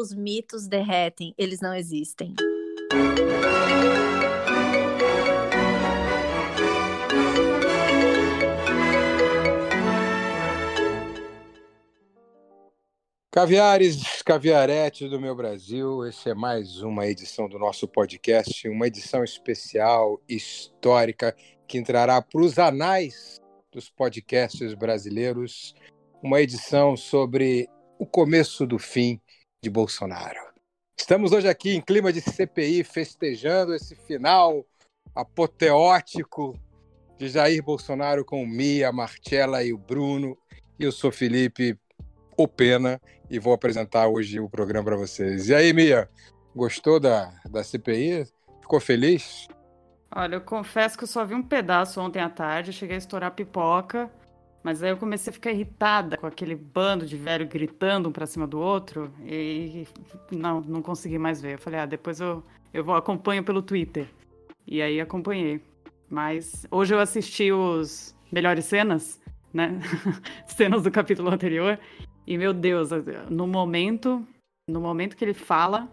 os mitos derretem, eles não existem. Caviares, caviaretes do meu Brasil, esse é mais uma edição do nosso podcast, uma edição especial, histórica, que entrará para os anais dos podcasts brasileiros, uma edição sobre o começo do fim de Bolsonaro. Estamos hoje aqui em clima de CPI, festejando esse final apoteótico de Jair Bolsonaro com Mia, Marcela e o Bruno. Eu sou Felipe o Pena e vou apresentar hoje o programa para vocês. E aí, Mia, gostou da, da CPI? Ficou feliz? Olha, eu confesso que eu só vi um pedaço ontem à tarde, cheguei a estourar pipoca, mas aí eu comecei a ficar irritada com aquele bando de velho gritando um para cima do outro e não, não consegui mais ver. Eu falei, ah, depois eu, eu vou acompanho pelo Twitter. E aí acompanhei. Mas hoje eu assisti os melhores cenas, né? cenas do capítulo anterior. E meu Deus, no momento, no momento que ele fala,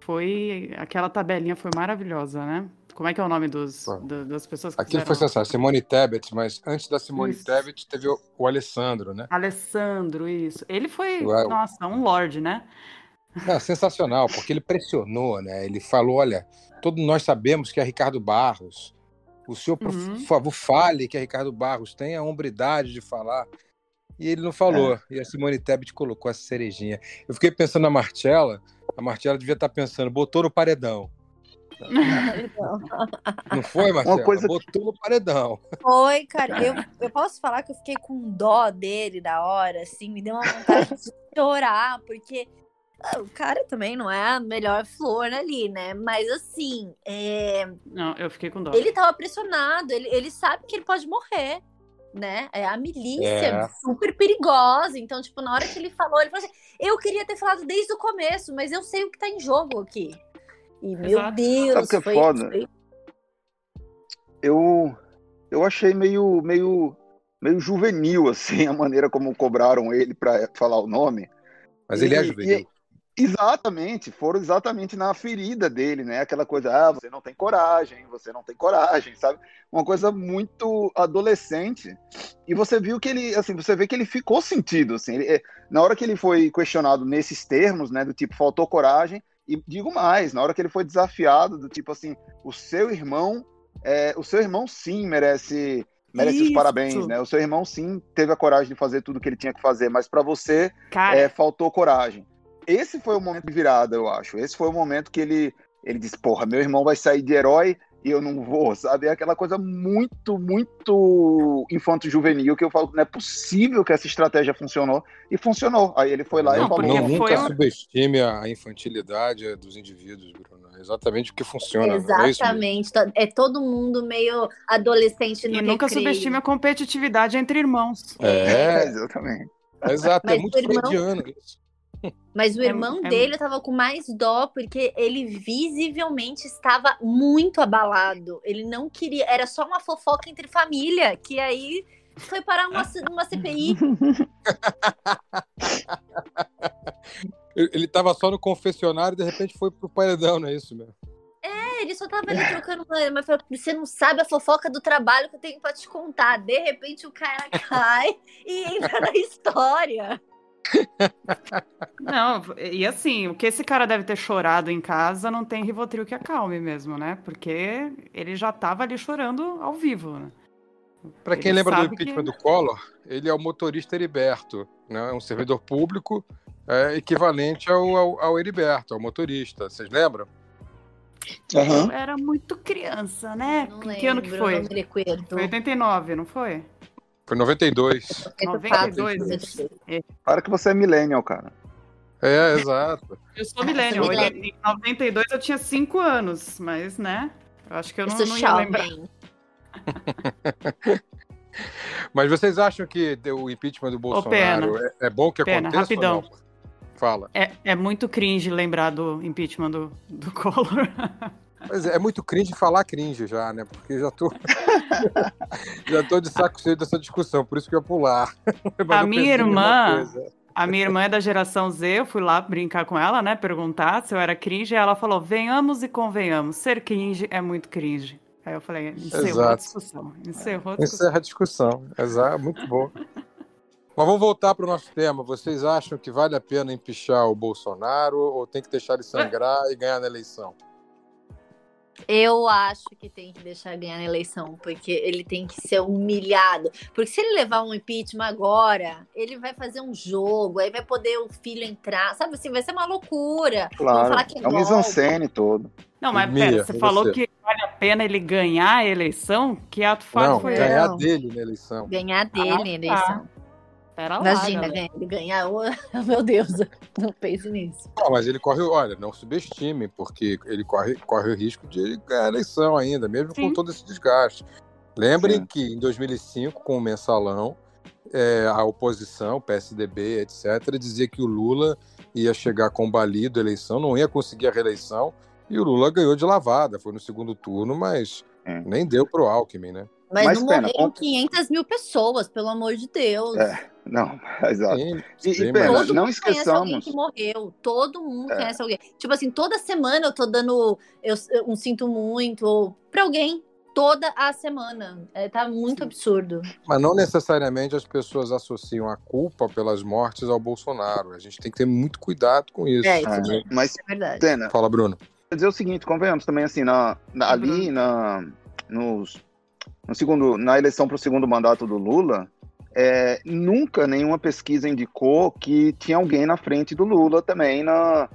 foi aquela tabelinha foi maravilhosa, né? Como é que é o nome dos, do, das pessoas que Aquilo fizeram? foi sensacional. Simone Tebet, mas antes da Simone isso. Tebet teve o, o, Alessandro, né? Alessandro, isso. Ele foi, Ué, nossa, um lorde, né? Sensacional, porque ele pressionou, né? Ele falou, olha, todos nós sabemos que é Ricardo Barros. O senhor, uhum. por favor, fale que é Ricardo Barros. Tenha a hombridade de falar. E ele não falou. É. E a Simone Tebet colocou essa cerejinha. Eu fiquei pensando na Marcela. A Marcela devia estar pensando, botou no paredão. Não foi, Marcela? Uma coisa... Botou no paredão. Foi, cara. Eu, eu posso falar que eu fiquei com dó dele na hora, assim, me deu uma vontade de chorar, porque ah, o cara também não é a melhor flor ali, né? Mas assim. É... Não, eu fiquei com dó. Ele tava pressionado, ele, ele sabe que ele pode morrer né? É a milícia é. super perigosa. Então, tipo, na hora que ele falou, ele falou assim: eu queria ter falado desde o começo, mas eu sei o que tá em jogo aqui. E Exato. meu Deus, Sabe que é foi, foda? Foi... Eu, eu achei meio, meio, meio juvenil, assim, a maneira como cobraram ele para falar o nome. Mas ele é juvenil. E, Exatamente, foram exatamente na ferida dele, né? Aquela coisa, ah, você não tem coragem, você não tem coragem, sabe? Uma coisa muito adolescente. E você viu que ele, assim, você vê que ele ficou sentido, assim. Ele, é, na hora que ele foi questionado nesses termos, né, do tipo, faltou coragem, e digo mais, na hora que ele foi desafiado, do tipo assim, o seu irmão, é, o seu irmão sim merece merece Isso. os parabéns, né? O seu irmão sim teve a coragem de fazer tudo que ele tinha que fazer, mas para você é, faltou coragem esse foi o momento de virada, eu acho. Esse foi o momento que ele, ele disse: Porra, meu irmão vai sair de herói e eu não vou, sabe? É aquela coisa muito, muito infanto-juvenil que eu falo: Não é possível que essa estratégia funcionou. E funcionou. Aí ele foi lá não, e falou: Não, nunca um... subestime a infantilidade dos indivíduos, Bruno. É exatamente o que funciona. É Exatamente. É, é, todo mundo meio adolescente no E nunca subestime a competitividade entre irmãos. É, exatamente. Exato, é Mas é muito irmão... freudiano isso. Mas o é irmão é, dele estava com mais dó porque ele visivelmente estava muito abalado. Ele não queria, era só uma fofoca entre família, que aí foi parar uma, uma CPI. ele estava só no confessionário e de repente foi pro paredão, não é isso mesmo? É, ele só tava ali trocando uma. Mas você não sabe a fofoca do trabalho que eu tenho para te contar. De repente o cara cai e entra na história. Não, e assim, o que esse cara deve ter chorado em casa não tem Rivotril que acalme mesmo, né? Porque ele já tava ali chorando ao vivo, né? Para quem ele lembra do impeachment que... do Collor, ele é o motorista Heriberto, né? É um servidor público é, equivalente ao, ao, ao Heriberto, ao motorista. Vocês lembram? Uhum. era muito criança, né? Não que lembro, ano que foi? Foi 89, não foi? Foi 92. 92. É. Para que você é millennial, cara. É, exato. Eu sou millennial. Em 92 eu tinha 5 anos, mas, né? Eu acho que eu, eu não, não ia lembrar. mas vocês acham que o impeachment do Bolsonaro é, é, bom que pena, aconteça? Rapidão. Fala. É, é muito cringe lembrar do impeachment do, do Collor. Mas é, é muito cringe falar cringe já, né? Porque já tô. já tô de saco cheio dessa discussão, por isso que eu ia pular. a minha irmã. A minha irmã é da geração Z, eu fui lá brincar com ela, né? Perguntar se eu era cringe, e ela falou: venhamos e convenhamos, ser cringe é muito cringe. Aí eu falei, encerrou Exato. a discussão. Encerrou a discussão. Encerra a discussão. Exato, muito bom. Mas vamos voltar para o nosso tema. Vocês acham que vale a pena empichar o Bolsonaro ou tem que deixar ele sangrar e ganhar na eleição? Eu acho que tem que deixar ganhar na eleição, porque ele tem que ser humilhado. Porque se ele levar um impeachment agora, ele vai fazer um jogo, aí vai poder o filho entrar, sabe assim, vai ser uma loucura. Claro, falar que é, é um mise todo. Não, mas Mia, pera, você falou você. que vale a pena ele ganhar a eleição? Que ato falho foi ganhar dele na eleição. Ganhar dele ah, na eleição. Tá. Pera Imagina, lá, ele ganhar. Oh, meu Deus, não pense nisso. Não, mas ele corre, olha, não subestime, porque ele corre, corre o risco de ganhar a eleição ainda, mesmo Sim. com todo esse desgaste. Lembrem Sim. que em 2005, com o mensalão, é, a oposição, PSDB, etc., dizia que o Lula ia chegar combalido a eleição, não ia conseguir a reeleição, e o Lula ganhou de lavada, foi no segundo turno, mas é. nem deu pro Alckmin, né? Mas, mas não pena, morreram 500 mil pessoas, pelo amor de Deus. É. Não, exato. Sim, e, sim, e pena, não esqueçamos. alguém que morreu. Todo mundo é. conhece alguém. Tipo assim, toda semana eu tô dando eu, eu um sinto muito para alguém. Toda a semana. É, tá muito absurdo. Mas não necessariamente as pessoas associam a culpa pelas mortes ao Bolsonaro. A gente tem que ter muito cuidado com isso. É, isso é. Mas, é verdade. Pena. Fala, Bruno. Quer dizer o seguinte, convenhamos também assim, na, na ali na, nos, no segundo, na eleição para o segundo mandato do Lula, é, nunca nenhuma pesquisa indicou que tinha alguém na frente do Lula também na,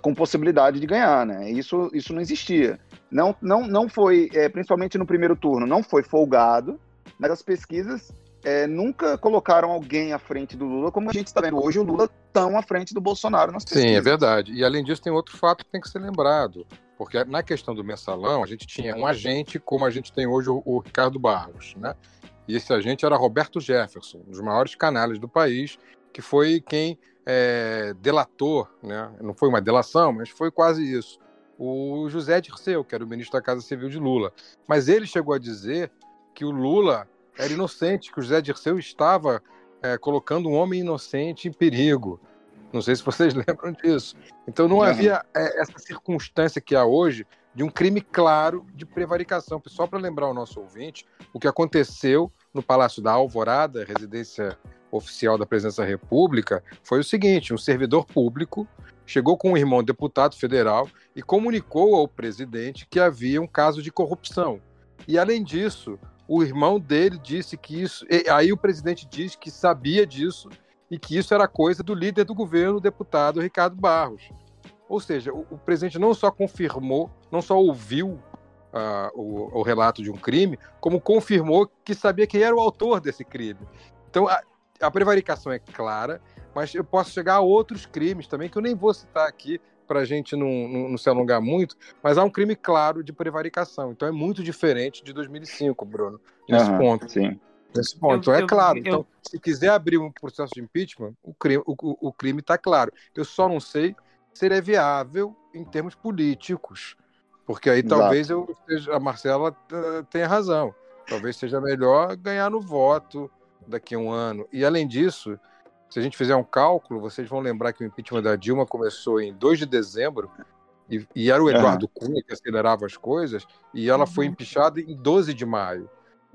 com possibilidade de ganhar, né? Isso, isso não existia. Não, não, não foi, é, principalmente no primeiro turno, não foi folgado, mas as pesquisas é, nunca colocaram alguém à frente do Lula, como a gente está vendo hoje, o Lula tão à frente do Bolsonaro nas pesquisas. Sim, é verdade. E além disso, tem outro fato que tem que ser lembrado. Porque na questão do mensalão, a gente tinha um agente como a gente tem hoje o, o Ricardo Barros, né? E esse agente era Roberto Jefferson, um dos maiores canais do país, que foi quem é, delatou, né? não foi uma delação, mas foi quase isso, o José Dirceu, que era o ministro da Casa Civil de Lula. Mas ele chegou a dizer que o Lula era inocente, que o José Dirceu estava é, colocando um homem inocente em perigo. Não sei se vocês lembram disso. Então não havia é, essa circunstância que há hoje de um crime claro de prevaricação. Só para lembrar o nosso ouvinte, o que aconteceu no Palácio da Alvorada, residência oficial da Presidência da República, foi o seguinte: um servidor público chegou com um irmão deputado federal e comunicou ao presidente que havia um caso de corrupção. E além disso, o irmão dele disse que isso. aí o presidente disse que sabia disso e que isso era coisa do líder do governo, o deputado Ricardo Barros. Ou seja, o, o presidente não só confirmou, não só ouviu uh, o, o, relato de um crime, como confirmou que sabia quem era o autor desse crime. Então, a, a prevaricação é clara, mas eu posso chegar a outros crimes também, que eu nem vou citar aqui para a gente não, não, não, se alongar muito, mas há um crime claro de prevaricação. Então é muito diferente de 2005, Bruno, nesse uhum, ponto. Sim. Nesse ponto, eu, é eu, claro. Eu, então, se quiser abrir um processo de impeachment, o crime está o, o crime tá claro. Eu só não sei seria viável em termos políticos. Porque aí Exato. talvez eu a Marcela tenha razão. Talvez seja melhor ganhar no voto daqui a um ano. E além disso, se a gente fizer um cálculo, vocês vão lembrar que o impeachment da Dilma começou em 2 de dezembro e, e era o Eduardo uhum. Cunha que acelerava as coisas e ela foi empichada em 12 de maio.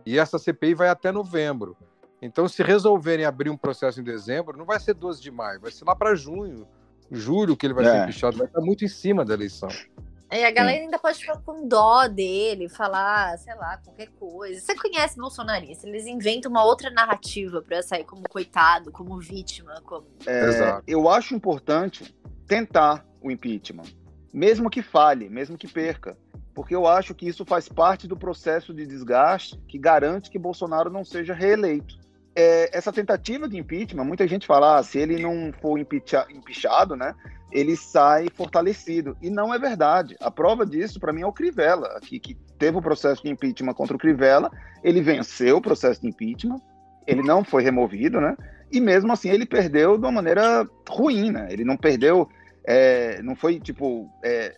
E essa CPI vai até novembro. Então, se resolverem abrir um processo em dezembro, não vai ser 12 de maio, vai ser lá para junho, julho que ele vai é. ser pichado, vai estar muito em cima da eleição. E a galera Sim. ainda pode ficar com dó dele, falar, sei lá, qualquer coisa. Você conhece bolsonarista, eles inventam uma outra narrativa para sair como coitado, como vítima. Como... É, eu acho importante tentar o impeachment, mesmo que falhe, mesmo que perca, porque eu acho que isso faz parte do processo de desgaste que garante que Bolsonaro não seja reeleito é, essa tentativa de impeachment, muita gente fala, ah, se ele não for impeachado, né, ele sai fortalecido. E não é verdade. A prova disso, para mim, é o Crivella, aqui, que teve o processo de impeachment contra o Crivella, ele venceu o processo de impeachment, ele não foi removido, né? E mesmo assim ele perdeu de uma maneira ruim, né? Ele não perdeu, é, não foi tipo é,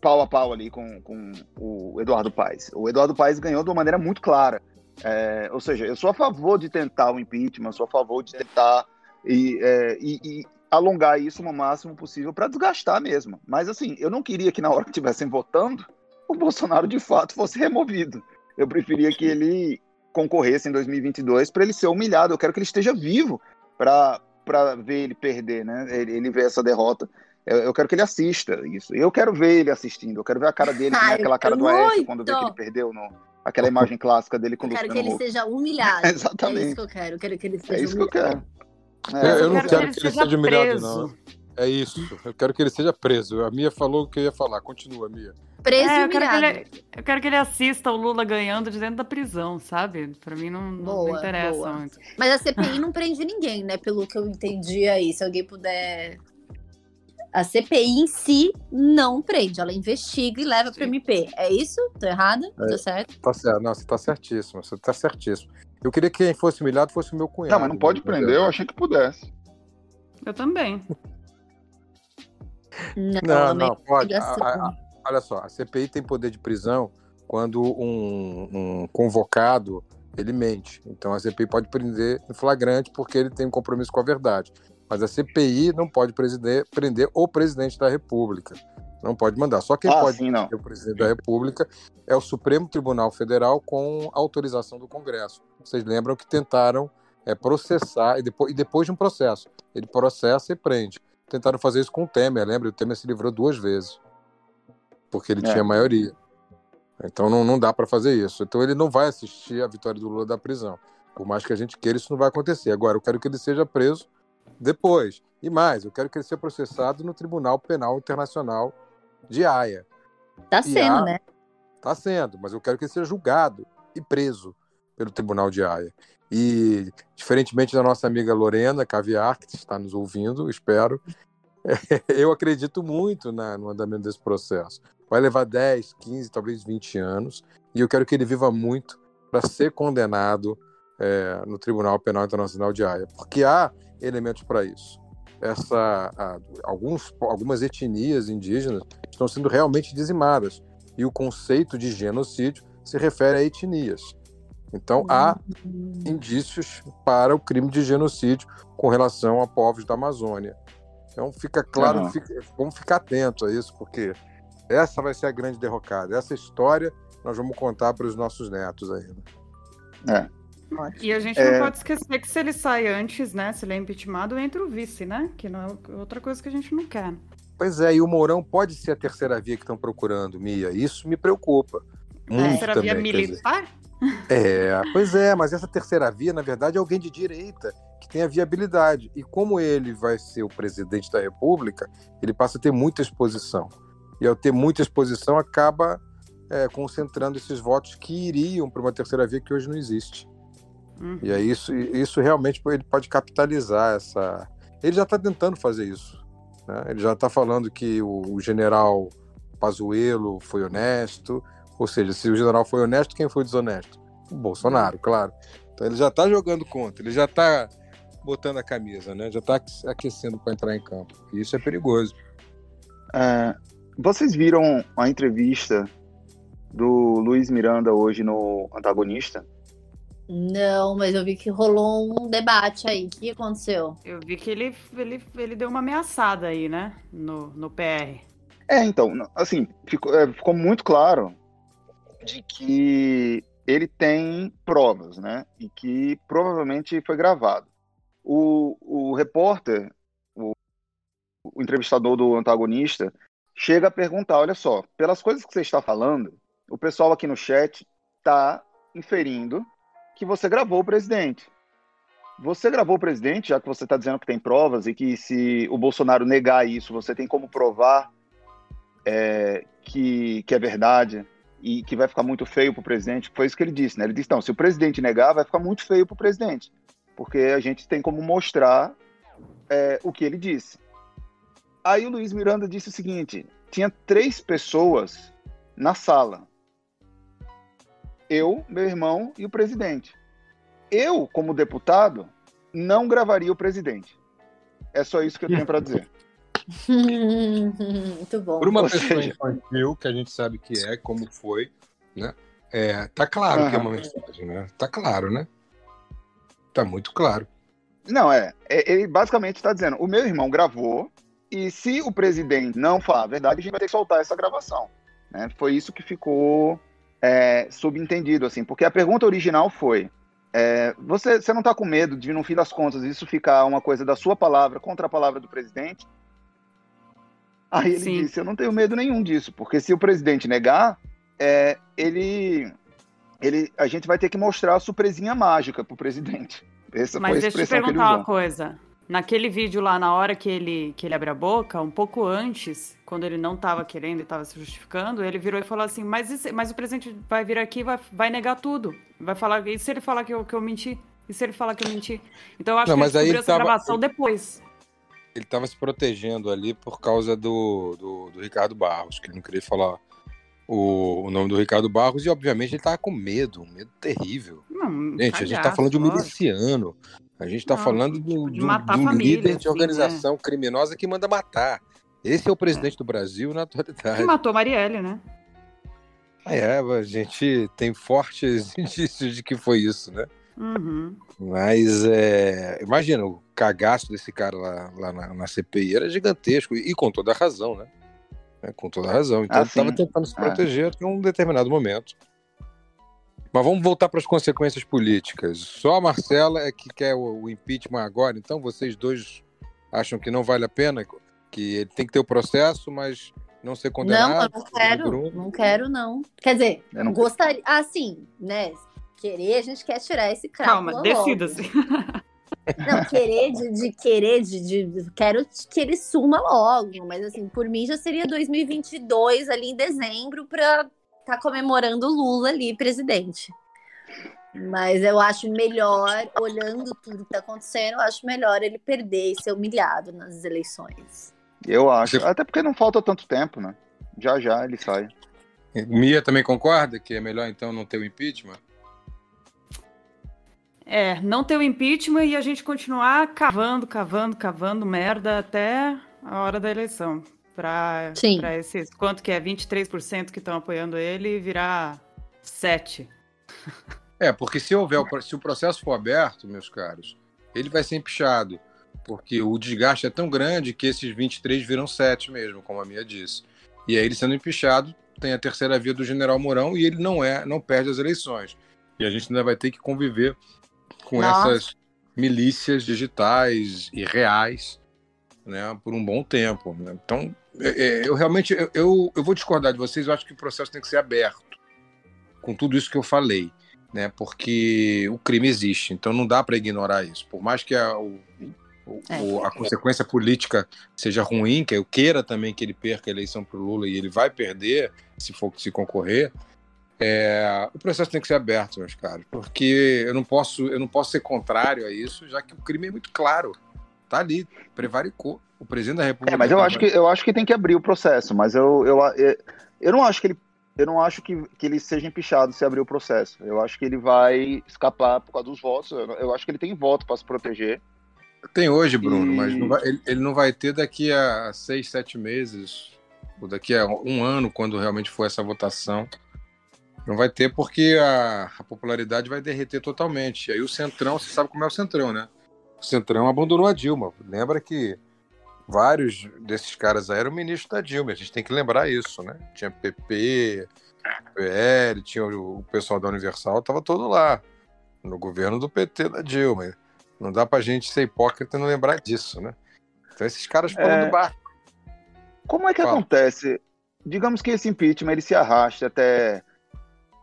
pau a pau ali com, com o Eduardo Paes. O Eduardo Paes ganhou de uma maneira muito clara. É, ou seja, eu sou a favor de tentar o impeachment, sou a favor de tentar E, é, e, e, alongar isso o máximo possível para desgastar mesmo. Mas assim, eu não queria que na hora que estivessem votando, o Bolsonaro de fato fosse removido. Eu preferia que ele concorresse em 2022 para ele ser humilhado. Eu quero que ele esteja vivo para ver ele perder, né? Ele, ele ver essa derrota. Eu, eu, quero que ele assista isso. Eu quero ver ele assistindo. Eu quero ver a cara dele, Ai, aquela cara do Aécio quando vê que ele perdeu no, aquela imagem clássica dele com. Eu quero que ele seja humilhado. Exatamente. É isso que eu quero. Eu quero que ele seja é isso humilhado. que eu quero. É, eu, eu, não quero, quero que ele, seja humilhado, não. É isso. Eu quero que ele seja preso. A Mia falou o que eu ia falar. Continua, Mia. Preso é, eu, quero ele, eu, quero que ele, assista o Lula ganhando de dentro da prisão, sabe? Pra mim não, boa, não interessa boa. muito. Mas a CPI não prende ninguém, né? Pelo que eu entendi aí. Se alguém puder. A CPI em si não prende, ela investiga e leva para MP. É isso? Tô errada? É, Tô certo? Tá certo. Não, você tá certíssimo. Você tá certíssimo. Eu queria que quem fosse humilhado fosse o meu cunhado. Não, mas não pode prender, eu achei que pudesse. Eu também. Não, não, não pode. A, a, olha só, a CPI tem poder de prisão quando um, um, convocado ele mente. Então a CPI pode prender em flagrante porque ele tem um compromisso com a verdade. Mas a CPI não pode prender, prender o presidente da República. Não pode mandar. Só quem ah, pode sim, prender o presidente da República é o Supremo Tribunal Federal com autorização do Congresso. Vocês lembram que tentaram é, processar, e depois, e depois de um processo, ele processa e prende. Tentaram fazer isso com o Temer, lembra? O Temer se livrou duas vezes, porque ele é. tinha maioria. Então não, não dá para fazer isso. Então ele não vai assistir a vitória do Lula da prisão. Por mais que a gente queira, isso não vai acontecer. Agora, eu quero que ele seja preso depois. E mais, eu quero que ele seja processado no Tribunal Penal Internacional de Haia. Tá sendo, né? Tá sendo, mas eu quero que ele seja julgado e preso pelo Tribunal de Haia. E, diferentemente da nossa amiga Lorena Caviar, que está nos ouvindo, espero, eu acredito muito na, no andamento desse processo. Vai levar 10, 15, talvez 20 anos, e eu quero que ele viva muito para ser condenado é, no Tribunal Penal Internacional de Haia, porque há elementos para isso. Essa, a, alguns, algumas etnias indígenas estão sendo realmente dizimadas, e o conceito de genocídio se refere a etnias. Então há uhum. indícios para o crime de genocídio com relação a povos da Amazônia. Então fica claro, uhum. fica, vamos ficar atentos a isso, porque essa vai ser a grande derrocada. Essa história nós vamos contar para os nossos netos ainda. É. E a gente é... não pode esquecer que se ele sai antes, né? Se ele é impeachmentado, entra o vice, né? Que não é outra coisa que a gente não quer. Pois é, e o Mourão pode ser a terceira via que estão procurando, Mia. Isso me preocupa. Muito terceira também, via militar? É, pois é, mas essa terceira via, na verdade, é alguém de direita que tem a viabilidade. E como ele vai ser o presidente da República, ele passa a ter muita exposição. E ao ter muita exposição, acaba é, concentrando esses votos que iriam para uma terceira via que hoje não existe. Uhum. E é isso, isso realmente ele pode capitalizar essa. Ele já está tentando fazer isso. Né? Ele já está falando que o, o general Pazuello foi honesto, ou seja, se o general foi honesto, quem foi desonesto? O Bolsonaro, claro. Então ele já está jogando contra, ele já está botando a camisa, né? Já está aquecendo para entrar em campo. E isso é perigoso. É, vocês viram a entrevista do Luiz Miranda hoje no Antagonista? Não, mas eu vi que rolou um debate aí. O que aconteceu? Eu vi que ele, ele, ele deu uma ameaçada aí, né? No, no PR. É, então, assim, ficou, é, ficou muito claro de que ele tem provas, né? E que provavelmente foi gravado. O, o repórter, o, o entrevistador do antagonista, chega a perguntar: olha só, pelas coisas que você está falando, o pessoal aqui no chat está inferindo que você gravou o presidente. Você gravou o presidente, já que você está dizendo que tem provas e que se o Bolsonaro negar isso, você tem como provar é, que, que é verdade e que vai ficar muito feio para o presidente. Foi isso que ele disse, né? Ele disse: não, se o presidente negar, vai ficar muito feio para o presidente, porque a gente tem como mostrar é, o que ele disse. Aí o Luiz Miranda disse o seguinte: tinha três pessoas na sala. Eu, meu irmão e o presidente. Eu, como deputado, não gravaria o presidente. É só isso que eu tenho para dizer. Muito bom. Por uma Ou pessoa seja... infantil, que a gente sabe que é, como foi, né? É, tá claro uhum. que é uma mensagem, né? Tá claro, né? Tá muito claro. Não, é. é ele basicamente está dizendo: o meu irmão gravou, e se o presidente não falar a verdade, a gente vai ter que soltar essa gravação. Né? Foi isso que ficou é, subentendido, assim, porque a pergunta original foi: é, você, você não está com medo de, no fim das contas, isso ficar uma coisa da sua palavra contra a palavra do presidente? Aí ele Sim. disse: Eu não tenho medo nenhum disso, porque se o presidente negar, é, ele, ele, a gente vai ter que mostrar a surpresinha mágica para o presidente. Essa Mas deixa eu te perguntar uma coisa. Naquele vídeo lá, na hora que ele, que ele abre a boca, um pouco antes, quando ele não estava querendo e estava se justificando, ele virou e falou assim: Mas, mas o presidente vai vir aqui e vai, vai negar tudo. Vai falar. E se ele falar que eu, que eu menti? E se ele falar que eu menti? Então eu acho não, que ele descobriu essa tava... gravação depois. Ele estava se protegendo ali por causa do, do, do, Ricardo Barros, que ele não queria falar o, o nome do Ricardo Barros, e obviamente ele estava com medo, um medo terrível. Não, gente, a gente está falando de um miliciano. A gente está falando do, do, do líder de né? organização né? criminosa que manda matar. Esse é o presidente do Brasil na atualidade. Que matou Marielle, né? É, a gente tem fortes indícios de que foi isso, né? Uhum. Mas é, imagina, o cagaço desse cara lá, lá na, na, CPI era gigantesco, e, e com toda a razão, né? É, com toda a razão. Então ah, ele estava tentando se é. proteger até um determinado momento. Mas vamos voltar para as consequências políticas. Só a Marcela é que quer o, impeachment agora, então vocês dois acham que não vale a pena? Que ele tem que ter o processo, mas não ser condenado? Não, eu não quero. Não quero, não. Quer dizer, eu não gostaria. Assim, né? Querer, a gente quer tirar esse cara. Calma, decida-se. Não, querer de, de querer de, de, quero que ele suma logo, mas assim, por mim já seria 2022 ali em dezembro para tá comemorando Lula ali, presidente. Mas eu acho melhor, olhando tudo que tá acontecendo, eu acho melhor ele perder e ser humilhado nas eleições. Eu acho. Até porque não falta tanto tempo, né? Já já ele sai. Mia também concorda que é melhor então não ter o impeachment? É, não ter o impeachment e a gente continuar cavando, cavando, cavando merda até a hora da eleição para esses. Quanto que é? 23% que estão apoiando ele virar 7%. É, porque se houver, se o processo for aberto, meus caros, ele vai ser empichado. Porque o desgaste é tão grande que esses 23 viram 7 mesmo, como a minha disse. E aí ele sendo empichado, tem a terceira via do general Mourão e ele não é, não perde as eleições. E a gente ainda vai ter que conviver com Nossa. essas milícias digitais e reais né, por um bom tempo. Né? Então, eu realmente eu, eu, eu, vou discordar de vocês. Eu acho que o processo tem que ser aberto com tudo isso que eu falei, né? Porque o crime existe, então não dá para ignorar isso. Por mais que a, o, o, é. a consequência política seja ruim, que eu queira também que ele perca a eleição para o Lula e ele vai perder se for se concorrer. É, o processo tem que ser aberto, meus caros, porque eu não posso eu não posso ser contrário a isso, já que o crime é muito claro, tá ali, prevaricou o presidente da República. É, mas eu acho, que, eu acho que tem que abrir o processo, mas eu, eu, eu, eu não acho que ele. Eu não acho que, que ele seja empichado se abrir o processo. Eu acho que ele vai escapar por causa dos votos. Eu, eu acho que ele tem voto para se proteger. Tem hoje, Bruno, e... mas não vai, ele, ele, não vai ter daqui a seis, sete meses, ou daqui a um ano, quando realmente for essa votação. Não vai ter porque a, a popularidade vai derreter totalmente. E aí o Centrão, você sabe como é o Centrão, né? Centrão abandonou a Dilma. Lembra que vários desses caras aí eram ministros da Dilma. A gente tem que lembrar isso, né? Tinha PP, PL, tinha o pessoal da Universal, estava todo lá, no governo do PT da Dilma. Não dá pra gente ser hipócrita e não lembrar disso, né? Então esses caras foram é... do bar. Como é que Fala. acontece? Digamos que esse impeachment ele se arraste até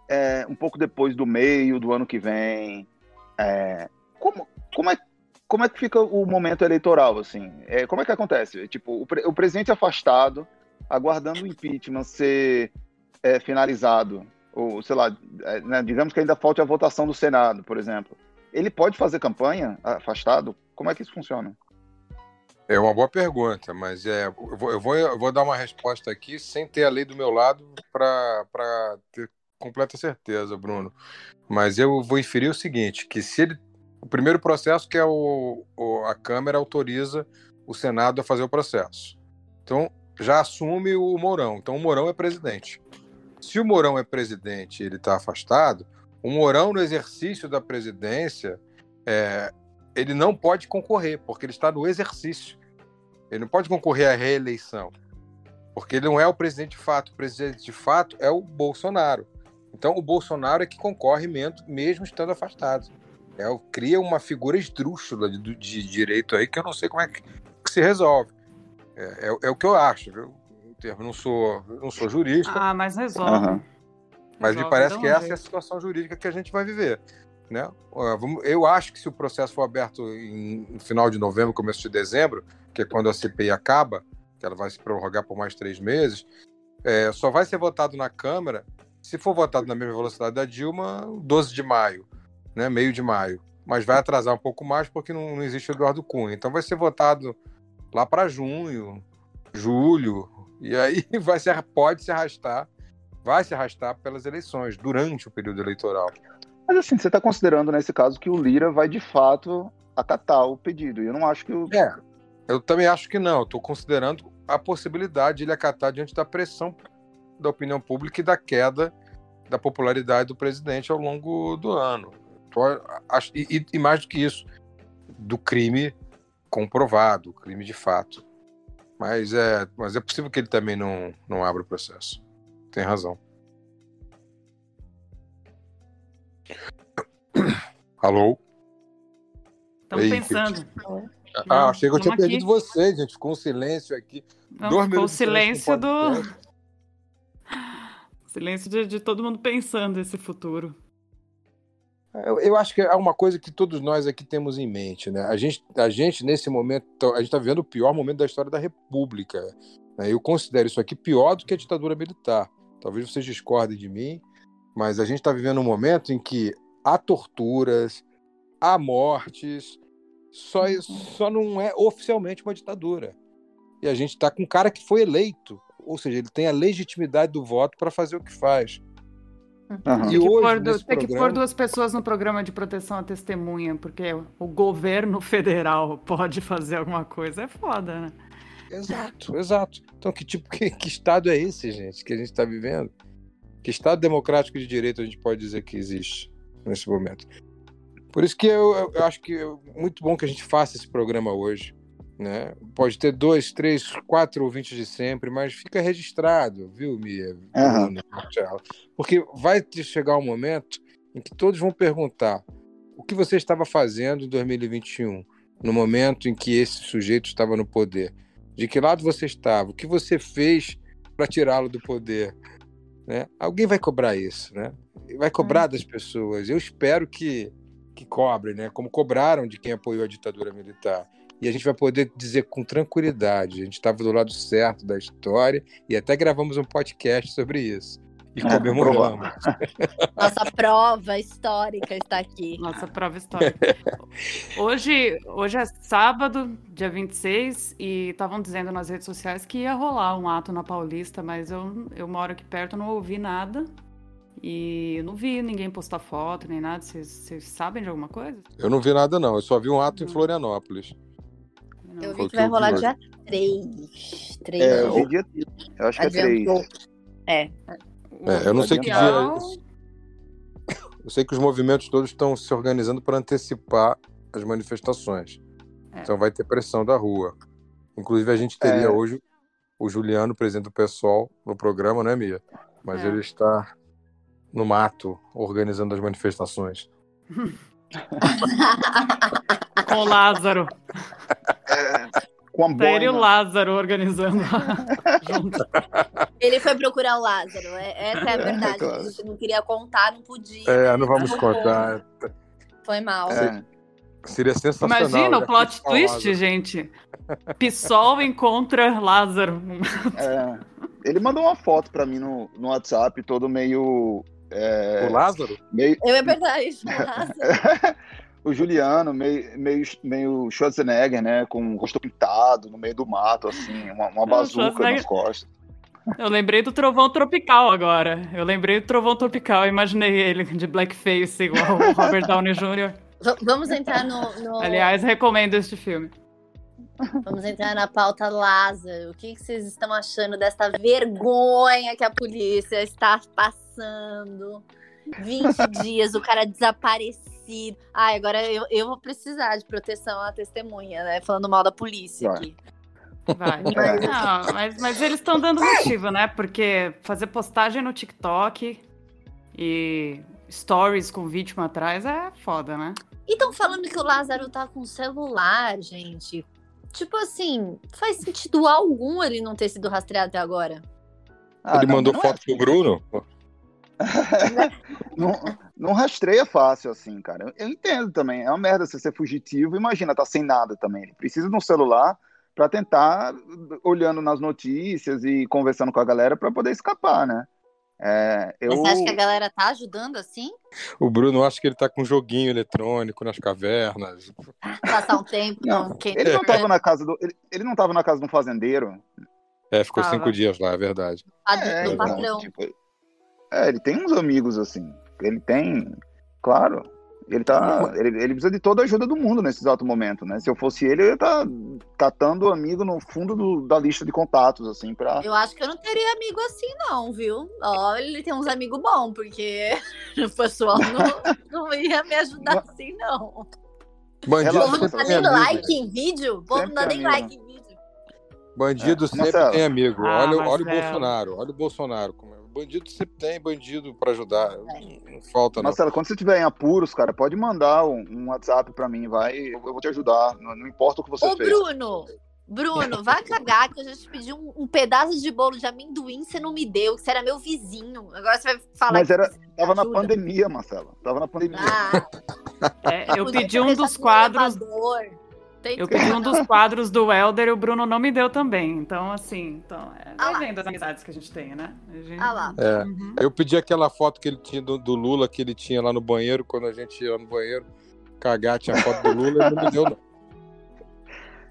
é, um pouco depois do meio do ano que vem. É, como, como é como é que fica o momento eleitoral, assim? É, como é que acontece? Tipo, o, pre o presidente afastado, aguardando o impeachment ser é, finalizado, ou sei lá, é, né, digamos que ainda falte a votação do Senado, por exemplo. Ele pode fazer campanha afastado? Como é que isso funciona? É uma boa pergunta, mas é, eu, vou, eu, vou, eu vou dar uma resposta aqui sem ter a lei do meu lado para ter completa certeza, Bruno. Mas eu vou inferir o seguinte, que se ele o primeiro processo que é o, o, a Câmara autoriza o Senado a fazer o processo. Então, já assume o Mourão. Então, o Mourão é presidente. Se o Mourão é presidente e ele está afastado, o Mourão, no exercício da presidência, é, ele não pode concorrer, porque ele está no exercício. Ele não pode concorrer à reeleição, porque ele não é o presidente de fato. O presidente de fato é o Bolsonaro. Então, o Bolsonaro é que concorre mesmo estando afastado. É, cria uma figura esdrúxula de, de, direito aí que eu não sei como é que, que se resolve. É, é, é, o que eu acho, viu? Eu não sou, não sou jurista. Ah, mas resolve. Uhum. Mas resolve, me parece que essa é a situação jurídica que a gente vai viver. Né? Eu acho que se o processo for aberto em, no final de novembro, começo de dezembro, que é quando a CPI acaba, que ela vai se prorrogar por mais três meses, é, só vai ser votado na Câmara se for votado na mesma velocidade da Dilma, 12 de maio, né, meio de maio. Mas vai atrasar um pouco mais porque não, não existe Eduardo Cunha. Então vai ser votado lá para junho, julho, e aí vai ser, pode se arrastar, vai se arrastar pelas eleições, durante o período eleitoral. Mas assim, você está considerando nesse caso que o Lira vai de fato acatar o pedido. E eu não acho que o. É, eu também acho que não. Estou considerando a possibilidade de ele acatar diante da pressão da opinião pública e da queda da popularidade do presidente ao longo do ano. E, e mais do que isso, do crime comprovado, crime de fato. Mas é, mas é possível que ele também não, não abra o processo. Tem razão. Alô? Estamos pensando. Ah, não, achei que eu tinha aqui. perdido você, gente. Ficou um silêncio aqui. Não, Dois ficou o silêncio do. Silêncio de, de, todo mundo pensando esse futuro. Eu, eu, acho que é uma coisa que todos nós aqui temos em mente, né? A gente, a gente nesse momento, a gente está vivendo o pior momento da história da República. Né? Eu considero isso aqui pior do que a ditadura militar. Talvez vocês discordem de mim, mas a gente está vivendo um momento em que há torturas, há mortes, só, só não é oficialmente uma ditadura. E a gente está com um cara que foi eleito, ou seja, ele tem a legitimidade do voto para fazer o que faz. Uhum. E tem, hoje, que do, tem que pôr duas pessoas no programa de proteção à testemunha, porque o governo federal pode fazer alguma coisa, é foda, né? Exato, exato. Então, que tipo, que, que estado é esse, gente, que a gente está vivendo? Que estado democrático de direito a gente pode dizer que existe nesse momento? Por isso que eu, eu acho que é muito bom que a gente faça esse programa hoje. Né? Pode ter dois, três, quatro ouvintes de sempre, mas fica registrado, viu, Mia? Uhum. Porque vai chegar um momento em que todos vão perguntar o que você estava fazendo em 2021, no momento em que esse sujeito estava no poder. De que lado você estava? O que você fez para tirá-lo do poder? Né? Alguém vai cobrar isso, né? Vai cobrar das pessoas. Eu espero que, que cobre, né? Como cobraram de quem apoiou a ditadura militar e a gente vai poder dizer com tranquilidade: a gente estava do lado certo da história e até gravamos um podcast sobre isso. E é, comemoramos. Nossa prova histórica está aqui. Nossa prova histórica. Hoje, hoje é sábado, dia 26, e estavam dizendo nas redes sociais que ia rolar um ato na Paulista, mas eu, eu moro aqui perto, não ouvi nada. E eu não vi ninguém postar foto nem nada. Vocês sabem de alguma coisa? Eu não vi nada, não. Eu só vi um ato em Florianópolis. Eu vi que vai rolar dia 3. 3. É, eu dia. Eu acho que é 3. É. é. Eu não sei que dia. Eu sei que os movimentos todos estão se organizando para antecipar as manifestações. É. Então vai ter pressão da rua. Inclusive, a gente teria é. hoje o Juliano, presidente do PSOL, no programa, né, Mia? Mas é. ele está no mato organizando as manifestações. Com o Lázaro. É, com a Sério, o Lázaro organizando junto. Ele foi procurar o Lázaro. É, essa é a verdade. Claro. A gente não queria contar, não podia. É, não vamos contar. Foi mal. É. Seria sensacional. Imagina o plot twist, gente. PSOL encontra Lázaro. É. Ele mandou uma foto pra mim no, no WhatsApp, todo meio. É, o Lázaro? Meio... Eu ia perguntar isso. Lázaro o Juliano, meio, meio, meio Schwarzenegger, né? Com o rosto pintado, no meio do mato, assim, uma, uma bazuca nas costas. Eu lembrei do Trovão Tropical agora. Eu lembrei do Trovão Tropical, imaginei ele de blackface igual o Robert Downey Jr. Vamos entrar no, no, Aliás, recomendo este filme. Vamos entrar na pauta Lázaro. O que, que vocês estão achando desta vergonha que a polícia está passando? 20 dias, o cara desaparecido. Ai, agora eu, eu vou precisar de proteção à testemunha, né? Falando mal da polícia Vai. aqui. Vai. Não, mas, mas eles estão dando motivo, né? Porque fazer postagem no TikTok e stories com vítima atrás é foda, né? E estão falando que o Lázaro tá com celular, gente. Tipo assim, faz sentido algum ele não ter sido rastreado até agora. Ah, Ele não, mandou não é foto pro Bruno? não, não rastreia fácil assim, cara. Eu, eu entendo também. É uma merda você ser fugitivo. Imagina, tá sem nada também. Ele precisa de um celular para tentar, olhando nas notícias e conversando com a galera, para poder escapar, né? É, eu... Mas você acha que a galera tá ajudando assim? O Bruno acha que ele tá com um joguinho eletrônico nas cavernas. Passar um tempo Não, quem ele não tava na casa do. Ele, ele não tava na casa de um fazendeiro. É, ficou Tava. cinco dias lá, é verdade. a É, então, patrão. tipo, é, ele tem uns amigos assim. Ele tem, claro. Ele tá. Ele, ele precisa de toda a ajuda do mundo nesse exato momento, né? Se eu fosse ele, eu ia estar catando amigo no fundo do- da lista de contatos, assim, pra. Eu acho que eu não teria amigo assim, não, viu? Ó, ele tem uns amigos bons, porque o pessoal não, não ia me ajudar assim, não. O Bandido Relaxa, povo não sempre tá nem like em vídeo. O povo não dá nem amigo. like em vídeo. Bandido É, sempre Marcelo. tem amigo. Ah, olha, olha o. Bolsonaro, olha o Bolsonaro. como é. Bandido sempre tem bandido pra ajudar. É. Não, falta, não. Marcelo, quando você tiver em apuros, cara, pode mandar um, um WhatsApp pra mim, vai. Eu, vou te ajudar. Não, não importa o que você Ô, fez. Bruno, Bruno, vai cagar que eu já te pedi um, um pedaço de bolo de amendoim, você não me deu, que você era meu vizinho. Agora você vai falar Mas que era- Tava na ajuda. pandemia, Marcelo. Tava na pandemia. Ah, É, eu pedi um dos quadros. elevador. Tem Eu pedi um dos quadros do Helder e o Bruno não me deu também. Então, assim, então, é, Ah vai vendo as amizades que a gente tem, né? A gente- Ah lá. É. Uhum. Eu pedi aquela foto que ele tinha do, do Lula, que ele tinha lá no banheiro, quando a gente ia lá no banheiro cagar, tinha foto do Lula, ele não me deu, não.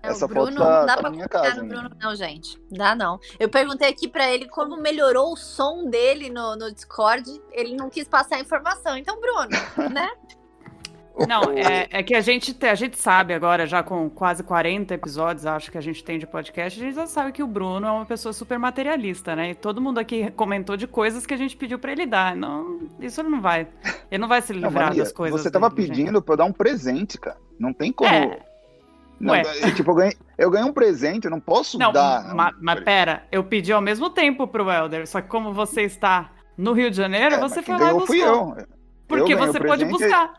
É, Essa o Bruno foto tá- não dá tá pra minha confiar casa no ainda. Bruno, não, gente. Dá não. Eu perguntei aqui pra ele como melhorou o som dele no, no Discord. Ele não quis passar a informação. Então, Bruno, né? Não, é, é que a gente, te- a gente sabe agora, já com quase 40 episódios, acho que a gente tem de podcast, a gente já sabe que o Bruno é uma pessoa super materialista, né? E todo mundo aqui comentou de coisas que a gente pediu pra ele dar. Não, isso ele não vai. Ele não vai se Não, livrar Maria, das coisas. você tava dele, gente. pedindo pra eu dar um presente, cara. Não tem como. É. Não, é, tipo, eu ganhei, eu ganhei um presente, eu não posso Não, dar. ma- mas presente. pera, eu pedi ao mesmo tempo pro Helder, só que como você está no Rio de Janeiro, É, você mas foi lá e buscou. fui eu. Porque você o pode buscar.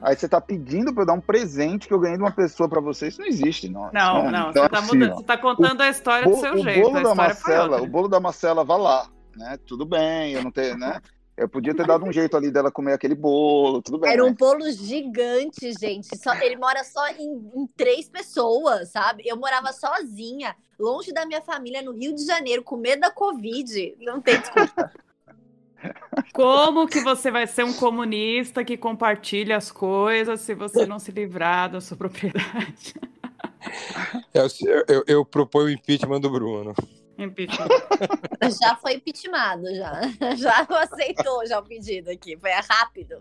Aí você tá pedindo pra eu dar um presente que eu ganhei de uma pessoa pra você. Isso não existe, não. Não, não, isso você é tá, possível. mudando, você tá contando a história do seu o jeito. bolo A da Marcela, o bolo da Marcela vai lá, né? Tudo bem, eu não tenho, né? Eu podia ter dado um jeito ali dela comer aquele bolo, tudo bem. Era um né? bolo gigante, gente. Só, ele mora só em, em três pessoas, sabe? Eu morava sozinha, longe da minha família, no Rio de Janeiro, com medo da Covid. Não tem desculpa. Como que você vai ser um comunista que compartilha as coisas se você não se livrar da sua propriedade? É, Eu, eu, eu proponho o impeachment do Bruno. Impeachment. já foi impeachmentado, já. Já aceitou já o pedido aqui. Foi rápido.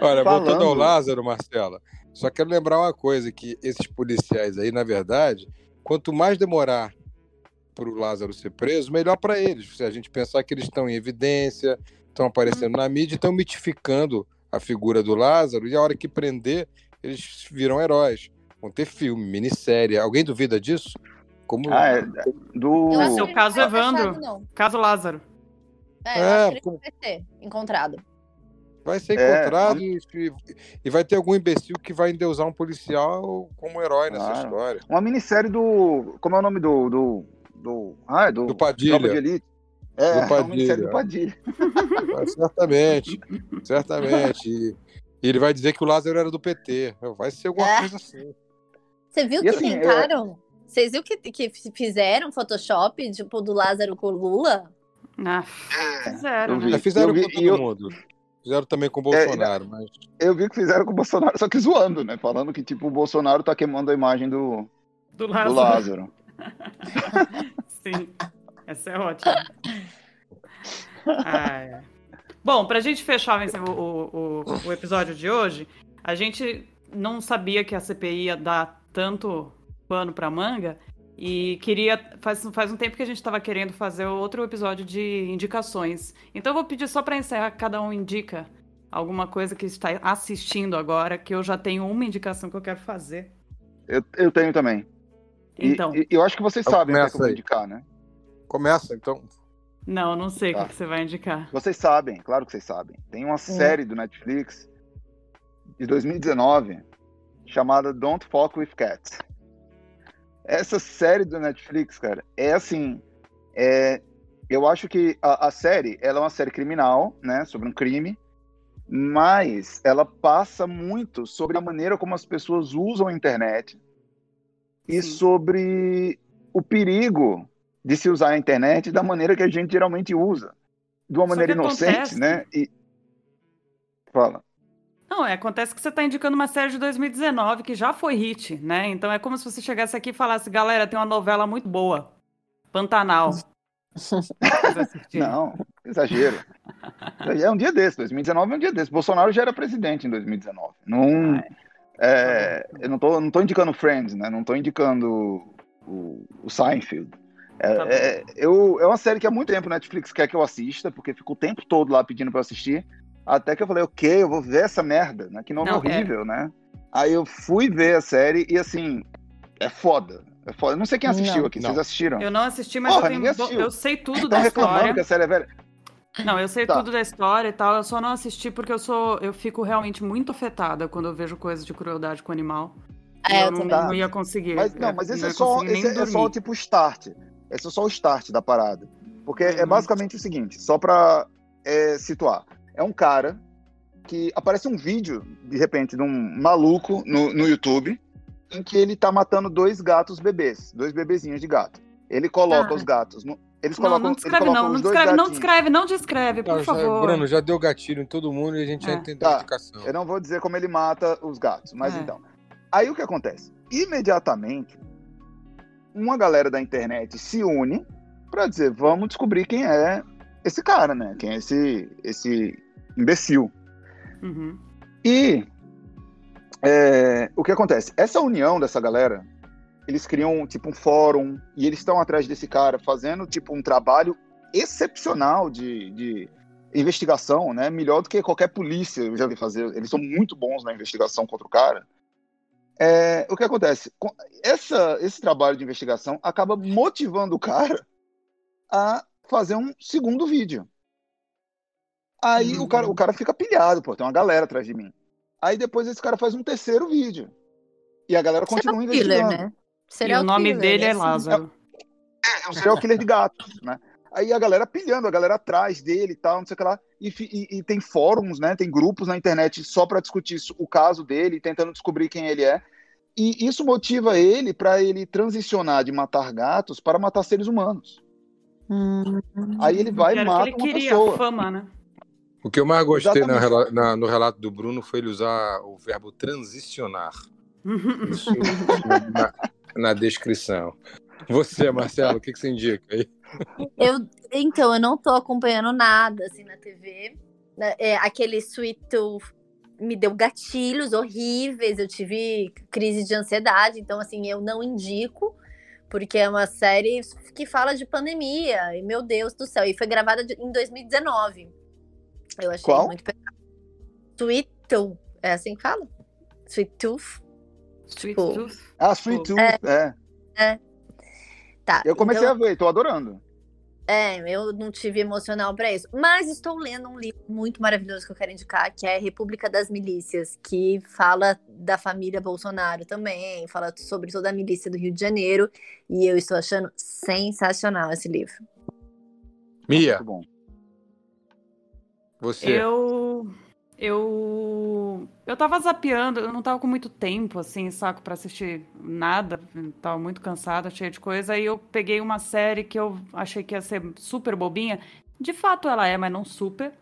Olha, Falando- voltando ao Lázaro, Marcela, só quero lembrar uma coisa, que esses policiais aí, na verdade, quanto mais demorar para o Lázaro ser preso, melhor para eles. Se a gente pensar que eles estão em evidência, estão aparecendo na mídia, estão mitificando a figura do Lázaro, e a hora que prender, eles viram heróis. Vão ter filme, minissérie. Alguém duvida disso? Como... Ah, é, do. Que ele caso, não Evandro. fechado, não. Caso Lázaro. É, eu É, acho que ele como- vai ser encontrado. Vai ser É, encontrado e, e vai ter algum imbecil que vai endeusar um policial como herói nessa Claro. história. Uma minissérie do. Como é o nome do. Do, do, ah, é do, Do Padilha. Tropa de Elite. É, Do é Padilha. do Padilha. Ah, Certamente, certamente. E, e ele vai dizer que o Lázaro era do PT. Vai ser alguma É. coisa assim. Você viu E que assim, tentaram? Vocês viram que, que fizeram Photoshop, tipo, do Lázaro com o Lula? Ah, fizeram, eu né? fizeram eu vi- com todo eu- mundo. Fizeram também com o É, Bolsonaro, mas Eu vi que fizeram com o Bolsonaro, só que zoando, né? Falando que, tipo, o Bolsonaro tá queimando a imagem do, Do do Lázaro. Sim. Essa é ótima. Ah, é. Bom, pra gente fechar o, o, o- o episódio de hoje, a gente não sabia que a CPI ia dar tanto pano pra manga e queria. Faz, faz um tempo que a gente estava querendo fazer outro episódio de indicações. Então eu vou pedir só pra encerrar, cada um indica alguma coisa que está assistindo agora, que eu já tenho uma indicação que eu quero fazer. Eu, eu tenho também. Então. E, e eu acho que vocês então, sabem o que eu vou indicar, né? Começa, então. Não, não sei o tá. que você vai indicar. Vocês sabem, claro que vocês sabem. Tem uma série do Netflix de 2019 chamada Don't Fuck with Cats. Essa série do Netflix, cara, é assim. É, eu acho que a, a, série ela é uma série criminal, né? Sobre um crime. Mas ela passa muito sobre a maneira como as pessoas usam a internet e Sim. sobre o perigo de se usar a internet da maneira que a gente geralmente usa. De uma maneira inocente, acontece... né? E... Fala. Não, é, acontece que você está indicando uma série de 2019 que já foi hit, né? Então é como se você chegasse aqui e falasse, galera, tem uma novela muito boa, Pantanal. Não, exagero. É um dia desse, 2019 é um dia desse. Bolsonaro já era presidente em 2019. Não, é, eu não tô, não tô indicando Friends, né? Não tô indicando o, o Seinfeld. É, tá é, eu, é uma série que há muito tempo Netflix quer que eu assista, porque fico o tempo todo lá pedindo para assistir. Até que eu falei, ok, eu vou ver essa merda, né? Que nome não, é. horrível, é. né? Aí eu fui ver a série e assim, é foda. É foda. Eu não sei quem assistiu não, aqui, não. vocês assistiram? Eu não assisti, mas Porra, eu, tenho, eu sei tudo da história. que a série é velha. Não, eu sei tá. tudo da história e tal. Eu só não assisti porque eu sou, eu fico realmente muito afetada quando eu vejo coisas de crueldade com animal. É, eu não, tá. não, ia conseguir. Mas, não, mas esse é só, esse é só tipo start. Esse é só o start da parada. Porque é uhum. é basicamente o seguinte, só pra é, situar é um cara que aparece um vídeo, de repente, de um maluco no, no YouTube, em que ele tá matando dois gatos bebês, dois bebezinhos de gato. Ele coloca ah. os gatos no, eles não, colocam, não descreve não, não descreve, não descreve, não descreve, por não, favor. Já, Bruno, já deu gatilho em todo mundo e a gente é. já entendeu tá, a indicação. Eu não vou dizer como ele mata os gatos, mas é. então. Aí o que acontece? Imediatamente, uma galera da internet se une para dizer, vamos descobrir quem é esse cara, né? Quem é esse, esse imbecil. Uhum. E é, o que acontece? Essa união dessa galera, eles criam tipo um fórum e eles estão atrás desse cara fazendo tipo um trabalho excepcional de, de investigação, né? Melhor do que qualquer polícia eu já vi fazer. Eles são muito bons na investigação contra o cara. É, o que acontece? Essa, esse trabalho de investigação acaba motivando o cara a fazer um segundo vídeo. Aí uhum. o, cara, o cara fica pilhado, pô, tem uma galera atrás de mim. Aí depois esse cara faz um terceiro vídeo. E a galera continua Será investigando. Killer, né? E o nome killer, dele é, é Lázaro. É, é um serial killer de gatos, né? Aí a galera pilhando, a galera atrás dele e tal, não sei o que lá. E, e, e tem fóruns, né? Tem grupos na internet só para discutir isso, o caso dele, tentando descobrir quem ele é. E isso motiva ele para ele transicionar de matar gatos para matar seres humanos. Hum, Aí ele vai e mata ele uma queria pessoa. Fama, né? O que eu mais gostei na, na, no relato do Bruno foi ele usar o verbo transicionar. Isso, na, na, descrição. Você, Marcelo, o que, que você indica aí? Eu, então, eu não tô acompanhando nada assim na TV. Né, é, aquele Sweet Tooth me deu gatilhos horríveis, eu tive crise de ansiedade, então assim, eu não indico, porque é uma série que fala de pandemia, e meu Deus do céu, e foi gravada em 2019. Eu achei Qual? muito pesado. Sweet Tooth. É assim que fala? Sweet Tooth. Sweet tipo, Tooth? Ah, Sweet Tooth, é. é. é. Tá. Eu comecei então, a ver, tô adorando. É, eu não tive emocional para isso. Mas estou lendo um livro muito maravilhoso que eu quero indicar, que é República das Milícias, que fala da família Bolsonaro também, fala sobre toda a milícia do Rio de Janeiro. E eu estou achando sensacional esse livro. Mia. Muito bom. Você. Eu. Eu. Eu tava zapeando, eu não tava com muito tempo, assim, saco, para assistir nada. Tava muito cansada, cheia de coisa. Aí eu peguei uma série que eu achei que ia ser super bobinha. De fato ela é, mas não super.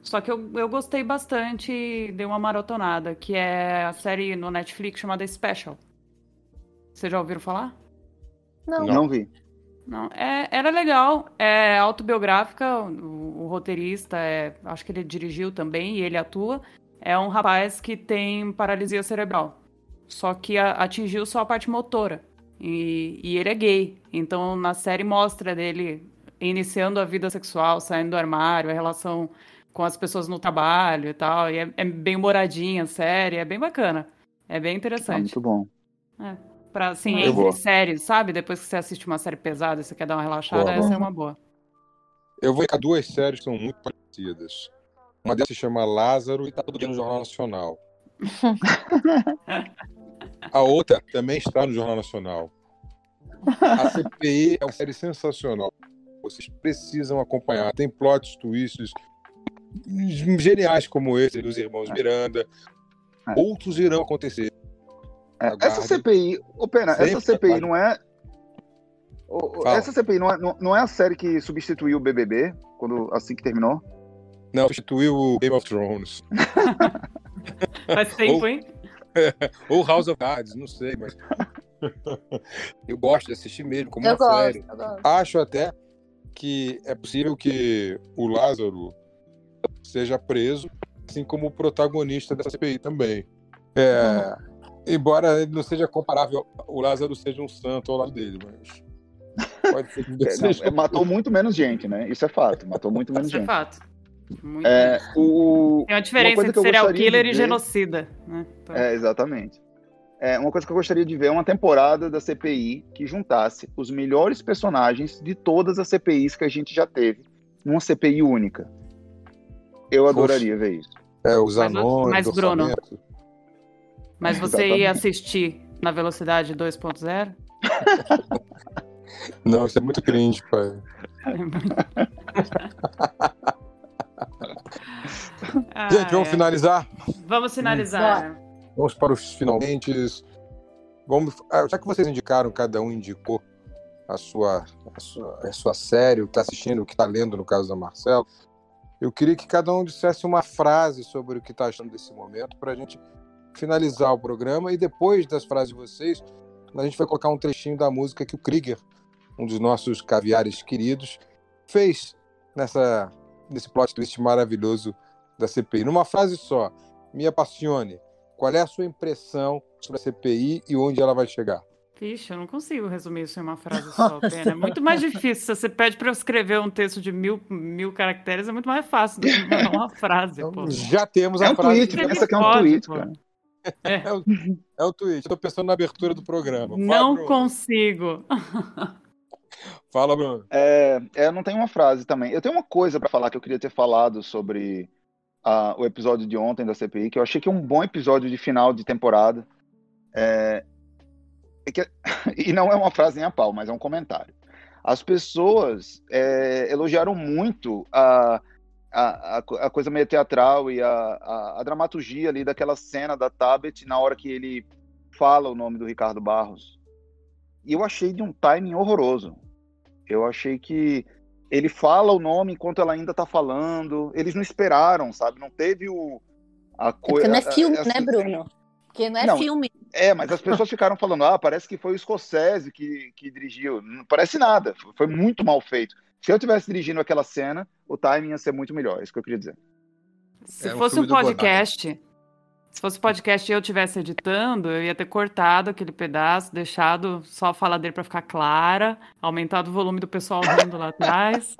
Só que eu, eu gostei bastante e dei uma maratonada, que é a série no Netflix chamada Special. Vocês já ouviram falar? Não. Não vi. Não, é, era legal, é autobiográfica, o, o, roteirista, é, acho que ele dirigiu também e ele atua. É um rapaz que tem paralisia cerebral, só que a, atingiu só a parte motora. E, e ele é gay, então na série mostra dele iniciando a vida sexual, saindo do armário, a relação com as pessoas no trabalho e tal. E é, é bem humoradinha, série, é bem bacana. É bem interessante. muito bom. É. Pra, assim, eu entre vou. séries, sabe? Depois que você assiste uma série pesada e você quer dar uma relaxada, boa. essa é uma boa. Eu vou com duas séries que são muito parecidas. Uma delas se chama Lázaro e tá todo dia no Jornal Nacional. A outra também está no Jornal Nacional. A CPI é uma série sensacional. Vocês precisam acompanhar. Tem plots, twists geniais como esse dos irmãos Miranda. É. Outros irão acontecer. É, essa CPI, ô Pena, essa CPI não é. essa CPI não é, não, não é a série que substituiu o BBB quando, assim que terminou? Não, substituiu o Game of Thrones. Faz tempo, ou, hein? ou House of Cards, não sei, mas. eu gosto de assistir mesmo, como eu uma gosto, série. Acho até que é possível que o Lázaro seja preso, assim como o protagonista dessa CPI também. É, uhum. Embora ele não seja comparável, o Lázaro seja um santo ao lado dele, mas. Pode ser que é, não, matou muito menos gente, né? Isso é fato. Matou muito menos Isso é gente. é fato. Muito é, o... Tem uma diferença uma entre serial killer ver... e genocida. Né? Então... É, exatamente. É, uma coisa que eu gostaria de ver é uma temporada da CPI que juntasse os melhores personagens de todas as CPIs que a gente já teve numa CPI única. Eu adoraria ver isso. É, os anões. Mas, Bruno, mas você Exatamente. ia assistir na velocidade 2.0? Não, isso é muito cringe, pai. ah, Gente, vamos é. finalizar? Vamos finalizar. Vamos para os finalmente. Vamos, ah, já que vocês indicaram, cada um indicou a sua, a sua, a sua série, o que está assistindo, o que está lendo, no caso da Marcela, eu queria que cada um dissesse uma frase sobre o que está achando desse momento, para a gente finalizar o programa. E depois das frases de vocês, a gente vai colocar um trechinho da música que o Krieger, um dos nossos caviares queridos, fez nessa, nesse plot twist maravilhoso da CPI. Numa frase só, me apaixone. Qual é a sua impressão sobre a CPI e onde ela vai chegar? Vixe, eu não consigo resumir isso em uma frase só, Pena. É muito mais difícil. Se você pede para eu escrever um texto de mil, mil caracteres, é muito mais fácil do que uma frase. Então, já temos é a um frase. Tweet, pensa que é um tweet, cara. É. é, o, é o tweet. Estou pensando na abertura do programa. Fala, não Bruno. consigo. Fala, Bruno. É, é, eu não tenho uma frase também. Eu tenho uma coisa para falar que eu queria ter falado sobre uh, o episódio de ontem da CPI, que eu achei que é um bom episódio de final de temporada. É, é que, e não é uma frase em a pau, mas é um comentário. As pessoas é, elogiaram muito a, a, a, coisa meio teatral e a, a, a, dramaturgia ali daquela cena da Tabet na hora que ele fala o nome do Ricardo Barros. E eu achei de um timing horroroso. Eu achei que ele fala o nome enquanto ela ainda tá falando. Eles não esperaram, sabe? Não teve o. A coisa. É não é filme, né, Bruno? Porque não é não, filme. É, mas as pessoas ficaram falando, ah, parece que foi o Scorsese que, que dirigiu. Não parece nada, foi muito mal feito. Se eu tivesse dirigindo aquela cena, o timing ia ser muito melhor, é isso que eu queria dizer. Se é fosse um podcast, se fosse podcast e eu tivesse editando, eu ia ter cortado aquele pedaço, deixado só a fala dele para ficar clara, aumentado o volume do pessoal rindo lá atrás.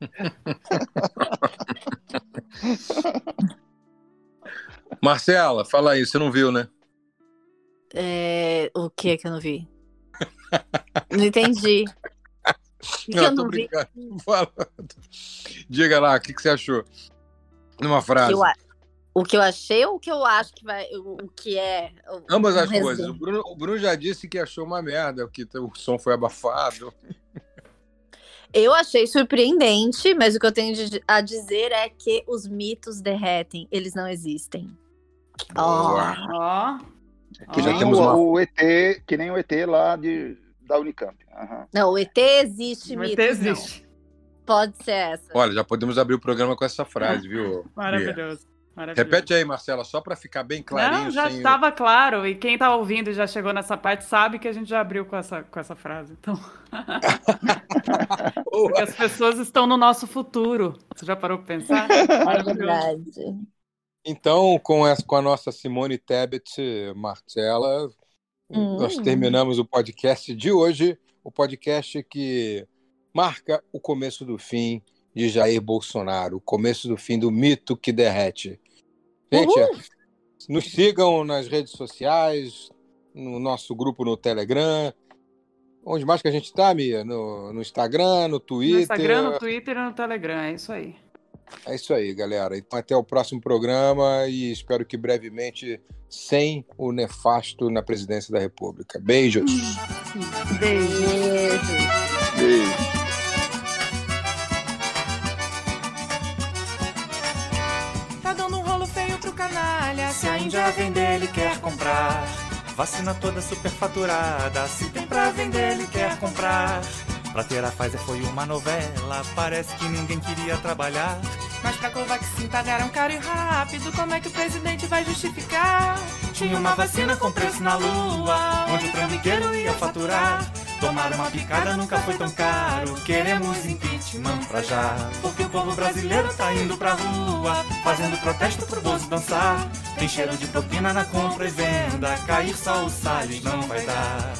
Marcela, fala aí, você não viu, né? É... O que que eu não vi? não entendi. Não, eu não vi? Diga lá, o que, que você achou? Numa frase. Eu, o que eu achei ou o que eu acho que vai. O, que é. Ambas as coisas. O Bruno, o Bruno já disse que achou uma merda, que o som foi abafado. Eu achei surpreendente, mas o que eu tenho a dizer é que os mitos derretem, eles não existem. Ó. Oh. Que, nem o, uma... o, ET, que nem o ET lá de, da Unicamp. Uhum. Não, o ET existe, o ET existe. Não. Pode ser essa. Olha, já podemos abrir o programa com essa frase, viu? Maravilhoso. Repete aí, Marcela, só para ficar bem clarinho. Não, já estava sem... claro. E quem está ouvindo e já chegou nessa parte sabe que a gente já abriu com essa, com essa frase. Então... Porque as pessoas estão no nosso futuro. Você já parou para pensar? É verdade. Então, com, essa, com a nossa Simone Tebet, Marcela, hum. nós terminamos o podcast de hoje. O podcast que marca o começo do fim de Jair Bolsonaro, o começo do fim do mito que derrete. Gente, Uhul. nos sigam nas redes sociais, no nosso grupo no Telegram. Onde mais que a gente está, Mia? No, no Instagram, no Twitter? No Instagram, no Twitter e no Telegram, é isso aí. É isso aí, galera. Então, até o próximo programa e espero que brevemente sem o nefasto na presidência da República. Beijos. Beijos. Beijos. Tá dando um rolo feio pro canalha. Se a Índia vender, ele quer comprar. Vacina toda superfaturada. Se tem pra vender, ele quer comprar. Pra ter a Pfizer foi uma novela, parece que ninguém queria trabalhar. Mas pra Covaxin pagaram caro e rápido, como é que o presidente vai justificar? Tinha uma vacina com preço na lua, onde o trambiqueiro ia faturar. Tomar uma picada nunca foi tão caro, queremos impeachment pra já. Porque o povo brasileiro tá indo pra rua, fazendo protesto pro Bozo dançar. Tem cheiro de propina na compra e venda, cair só o Salles não vai dar.